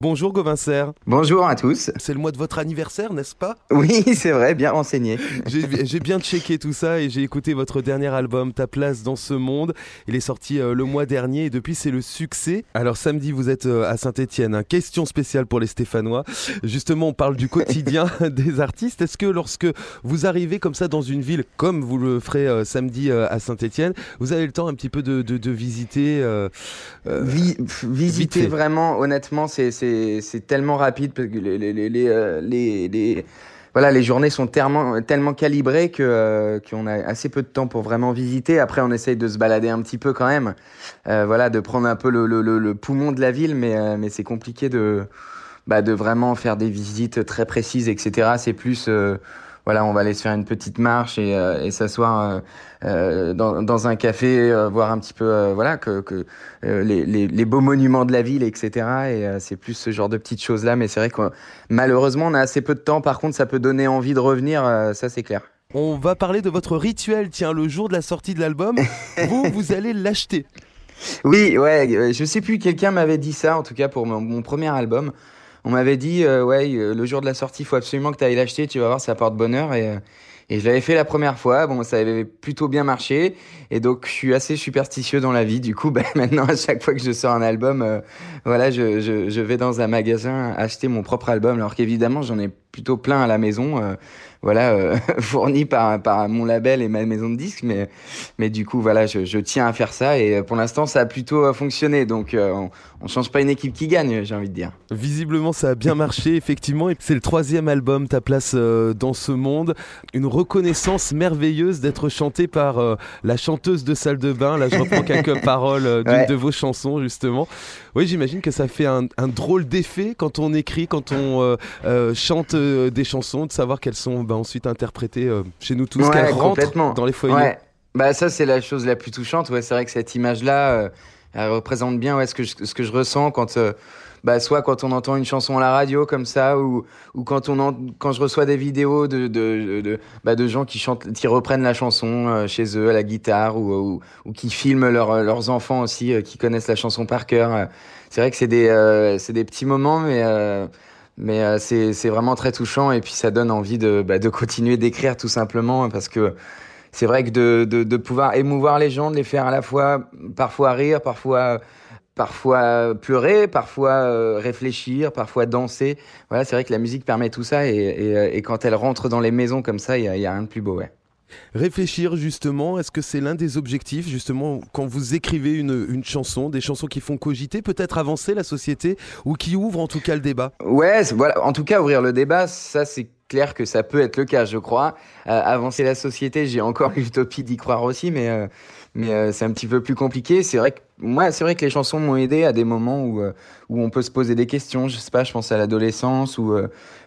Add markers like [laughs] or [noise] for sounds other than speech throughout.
Bonjour Govincer. Bonjour à tous. C'est le mois de votre anniversaire, n'est-ce pas? Oui, [laughs] c'est vrai, bien renseigné. [laughs] J'ai bien checké tout ça et j'ai écouté votre dernier album, Ta place dans ce monde. Il est sorti euh, le mois dernier et depuis c'est le succès. Alors samedi vous êtes euh, à Saint-Etienne, hein. question spéciale pour les Stéphanois. Justement on parle du quotidien [laughs] des artistes. Est-ce que lorsque vous arrivez comme ça dans une ville, comme vous le ferez euh, samedi à Saint-Etienne, vous avez le temps un petit peu de, visiter Visiter vraiment, honnêtement, c'est c'est tellement rapide parce que les, euh, voilà, les journées sont tellement, tellement calibrées euh, qu'on a assez peu de temps pour vraiment visiter. Après, on essaye de se balader un petit peu quand même, euh, voilà, de prendre un peu le, le, le, poumon de la ville, mais, mais c'est compliqué de, bah, de vraiment faire des visites très précises, etc. C'est plus voilà, on va aller se faire une petite marche et, euh, et s'asseoir euh, euh, dans, dans, un café, voir un petit peu, voilà, que, que les, les, les, beaux monuments de la ville, etc. Et c'est plus ce genre de petites choses-là. Mais c'est vrai que malheureusement, on a assez peu de temps. Par contre, ça peut donner envie de revenir, ça c'est clair. On va parler de votre rituel. Tiens, le jour de la sortie de l'album, [laughs] vous, vous allez l'acheter. Oui, ouais, je sais plus, quelqu'un m'avait dit ça, en tout cas pour mon premier album on m'avait dit, euh, ouais, euh, le jour de la sortie, il faut absolument que tu ailles l'acheter, tu vas voir, ça porte bonheur. Et, euh, et je l'avais fait la première fois, bon, ça avait plutôt bien marché. Et donc, je suis assez superstitieux dans la vie. Du coup, [laughs] ben, maintenant, à chaque fois que je sors un album, voilà, je, je, je, vais dans un magasin acheter mon propre album. Alors qu'évidemment, j'en ai plutôt plein à la maison, euh, voilà, euh, [laughs] fourni par, par mon label et ma maison de disques. Mais, mais du coup, voilà, je, je tiens à faire ça et euh, pour l'instant, ça a plutôt fonctionné. Donc, on, on change pas une équipe qui gagne, j'ai envie de dire. Visiblement, ça a bien [laughs] marché, effectivement. Et c'est le troisième album, Ta place dans ce monde. Une reconnaissance merveilleuse d'être chanté par la chanteuse de salle de bain. Là, je reprends [laughs] quelques paroles d'une de vos chansons, justement. Oui, j'imagine que ça fait un, un drôle d'effet quand on écrit, quand on chante euh, des chansons, de savoir qu'elles sont bah, ensuite interprétées euh, chez nous tous, qu'elles rentrent dans les foyers. Bah ça c'est la chose la plus touchante. Ouais, c'est vrai que cette image-là, euh, elle représente bien ouais, ce que je, ce que je ressens quand bah, soit quand on entend une chanson à la radio comme ça, ou, ou quand, on quand je reçois des vidéos de, de, de, bah, de gens qui, chantent, qui reprennent la chanson chez eux à la guitare, ou, ou, ou qui filment leur, leurs enfants aussi, qui connaissent la chanson par cœur. C'est vrai que c'est des, c'est des petits moments, mais mais euh, c'est vraiment très touchant et puis ça donne envie de, bah, de continuer d'écrire tout simplement parce que c'est vrai que de, de, de, pouvoir émouvoir les gens, de les faire à la fois parfois rire, parfois parfois pleurer, parfois euh, réfléchir, parfois danser. Voilà, c'est vrai que la musique permet tout ça et, et, et, quand elle rentre dans les maisons comme ça, il y a, y a rien de plus beau. Ouais. Réfléchir justement, est-ce que c'est l'un des objectifs justement quand vous écrivez une, une, chanson, des chansons qui font cogiter, peut-être avancer la société ou qui ouvrent en tout cas le débat? Ouais, voilà, en tout cas ouvrir le débat, ça c'est clair que ça peut être le cas, je crois. Euh, avancer la société, j'ai encore [laughs] l'utopie d'y croire aussi, mais euh, mais euh, c'est un petit peu plus compliqué. C'est vrai que moi, c'est vrai que les chansons m'ont aidé à des moments où où on peut se poser des questions. Je sais pas, je pense à l'adolescence ou,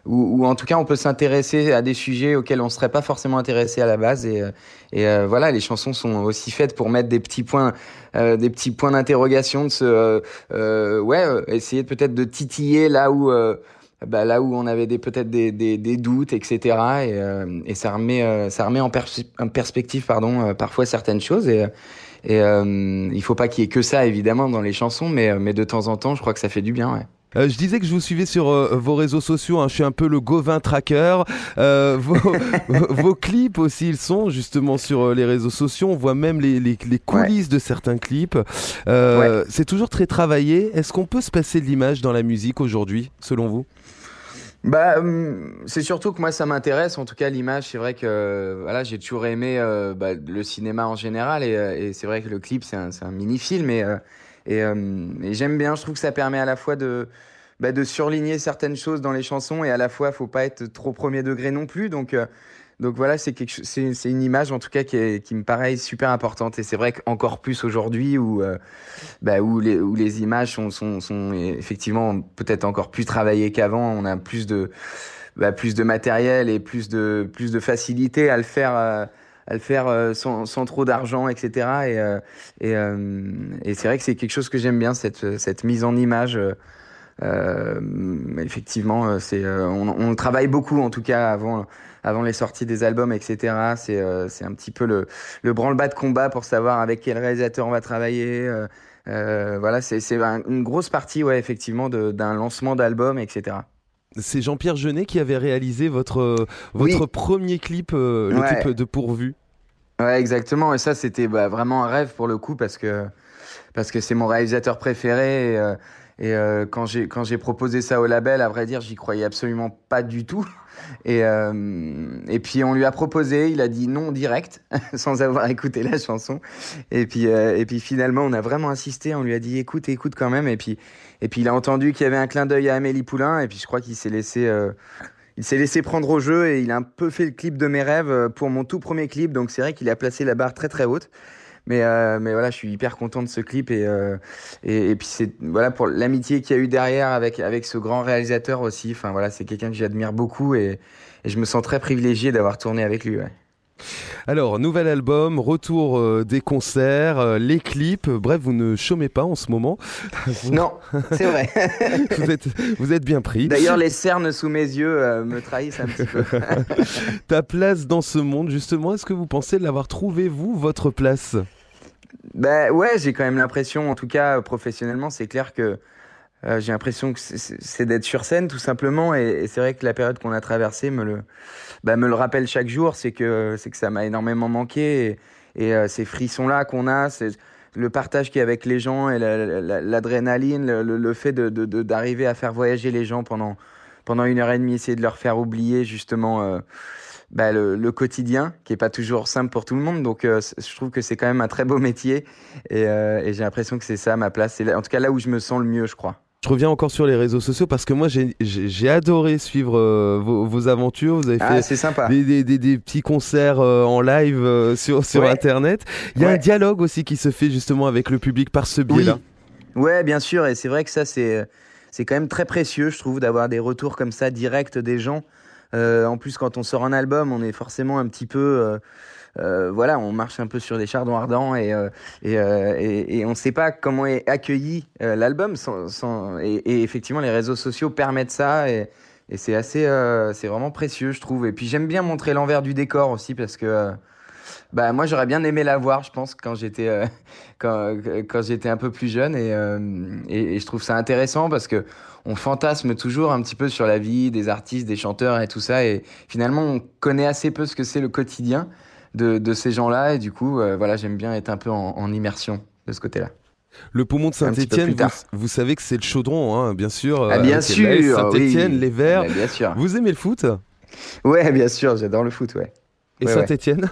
ou, ou en tout cas on peut s'intéresser à des sujets auxquels on serait pas forcément intéressé à la base. Et et voilà, les chansons sont aussi faites pour mettre des petits points des petits points d'interrogation, de se ouais essayer peut-être de titiller là où bah, là où on avait des peut-être des, des, des, doutes, etc. Et, euh, et ça remet euh, ça remet en, en perspective pardon euh, parfois certaines choses et et il faut pas qu'il y ait que ça évidemment dans les chansons, mais mais de temps en temps, je crois que ça fait du bien. Ouais. Euh, je disais que je vous suivais sur vos réseaux sociaux, hein, je suis un peu le Gauvin Tracker. Euh, vos, [laughs] vos, clips aussi, ils sont justement sur les réseaux sociaux. On voit même les, les, les coulisses de certains clips. Ouais. C'est toujours très travaillé. Est-ce qu'on peut se passer de l'image dans la musique aujourd'hui, selon vous? Bah, hum, c'est surtout que moi ça m'intéresse. En tout cas, l'image, c'est vrai que voilà, j'ai toujours aimé euh, bah, le cinéma en général, et, euh, et c'est vrai que le clip c'est un, mini-film, et, euh, hum, et j'aime bien. Je trouve que ça permet à la fois de bah, de surligner certaines choses dans les chansons, et à la fois faut pas être trop premier degré non plus. Donc donc voilà, c'est quelque c'est une image en tout cas qui, me paraît super importante et c'est vrai qu'encore plus aujourd'hui où euh, bah, où les images sont effectivement peut-être encore plus travaillées qu'avant, on a plus de bah, plus de matériel et plus de plus de facilité à le faire euh, à le faire euh, sans, sans trop d'argent, etc. Et, et, et c'est vrai que c'est quelque chose que j'aime bien, cette, cette mise en image. Euh, effectivement, c'est on, on travaille beaucoup en tout cas avant avant les sorties des albums, etc. C'est euh, c'est un petit peu le, le branle-bas de combat pour savoir avec quel réalisateur on va travailler, euh, voilà, c'est une grosse partie, ouais, effectivement, d'un lancement d'album, etc. C'est Jean-Pierre Jeunet qui avait réalisé votre, votre premier clip, le clip de Pourvu. Ouais, exactement. Et ça, c'était bah, vraiment un rêve pour le coup parce que parce que c'est mon réalisateur préféré. Et, euh, euh, quand j'ai quand j'ai proposé ça au label, à vrai dire, j'y croyais absolument pas du tout. Et euh, et puis on lui a proposé, il a dit non direct, [laughs] sans avoir écouté la chanson. Et puis et puis finalement, on a vraiment insisté. On lui a dit écoute, écoute quand même. Et puis et puis il a entendu qu'il y avait un clin d'œil à Amélie Poulain. Et puis je crois qu'il s'est laissé il s'est laissé prendre au jeu et il a un peu fait le clip de mes rêves pour mon tout premier clip. Donc c'est vrai qu'il a placé la barre très très haute. Mais, euh, mais voilà, je suis hyper content de ce clip et, euh, et, et, puis c'est voilà pour l'amitié qu'il y a eu derrière avec, avec ce grand réalisateur aussi. Enfin voilà, c'est quelqu'un que j'admire beaucoup et, je me sens très privilégié d'avoir tourné avec lui. Alors, nouvel album, retour euh, des concerts, euh, les clips, bref, vous ne chômez pas en ce moment. [laughs] Non, c'est vrai. [laughs] vous, êtes, vous êtes bien pris. D'ailleurs, les cernes sous mes yeux euh, me trahissent un petit peu. [laughs] Ta place dans ce monde, justement, est-ce que vous pensez l'avoir trouvé, vous, votre place? Ben ouais, j'ai quand même l'impression, en tout cas professionnellement, c'est clair que euh, j'ai l'impression que c'est d'être sur scène tout simplement. Et, c'est vrai que la période qu'on a traversée me le bah, me le rappelle chaque jour. C'est que c'est que ça m'a énormément manqué. Et, euh, ces frissons là qu'on a c'est le partage qu'il y a avec les gens et l'adrénaline le, fait de d'arriver à faire voyager les gens pendant pendant une heure et demie essayer de leur faire oublier justement euh, bah, le, quotidien qui est pas toujours simple pour tout le monde. Donc je trouve que c'est quand même un très beau métier. Et, j'ai l'impression que c'est ça ma place. En tout cas là où je me sens le mieux je crois je reviens encore sur les réseaux sociaux parce que moi j'ai adoré suivre euh, vos, aventures. Vous avez ah, fait sympa. Des, des, des, petits concerts euh, en live euh, sur, sur Internet. Il y a un dialogue aussi qui se fait justement avec le public par ce biais-là. Oui. Ouais, bien sûr. Et c'est vrai que ça, c'est c'est quand même très précieux, je trouve, d'avoir des retours comme ça directs des gens. en plus, quand on sort un album, on est forcément un petit peu voilà, on marche un peu sur des chardons ardents et, euh, euh, et, et, on ne sait pas comment est accueilli l'album. Sans, et, effectivement, les réseaux sociaux permettent ça et, c'est assez, c'est vraiment précieux, je trouve. Et puis j'aime bien montrer l'envers du décor aussi parce que. Bah, moi, j'aurais bien aimé la voir, je pense, quand j'étais [laughs] quand, quand j'étais un peu plus jeune. Et, et, je trouve ça intéressant parce que on fantasme toujours un petit peu sur la vie des artistes, des chanteurs et tout ça. Et finalement, on connaît assez peu ce que c'est le quotidien de, ces gens-là. Et du coup, euh, voilà, j'aime bien être un peu en, immersion de ce côté-là. Le poumon de Saint-Etienne, vous, savez que c'est le chaudron, hein, bien sûr. Ah, bien sûr. Saint-Etienne, les Verts. bien sûr. Vous aimez le foot? Ouais, bien sûr, j'adore le foot, ouais. Et Saint-Etienne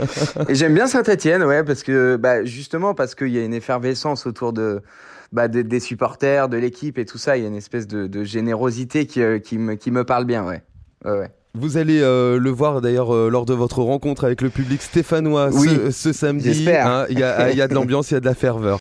[laughs] J'aime bien Saint-Etienne, ouais, parce que bah, justement parce qu'il y a une effervescence autour de, bah, des supporters, de l'équipe et tout ça. Il y a une espèce de, générosité qui, euh, qui, me, qui me parle bien, ouais. ouais, ouais. Vous allez euh, le voir d'ailleurs euh, lors de votre rencontre avec le public stéphanois ce, samedi. Hein, il y, a, y a de l'ambiance, il y a de la ferveur.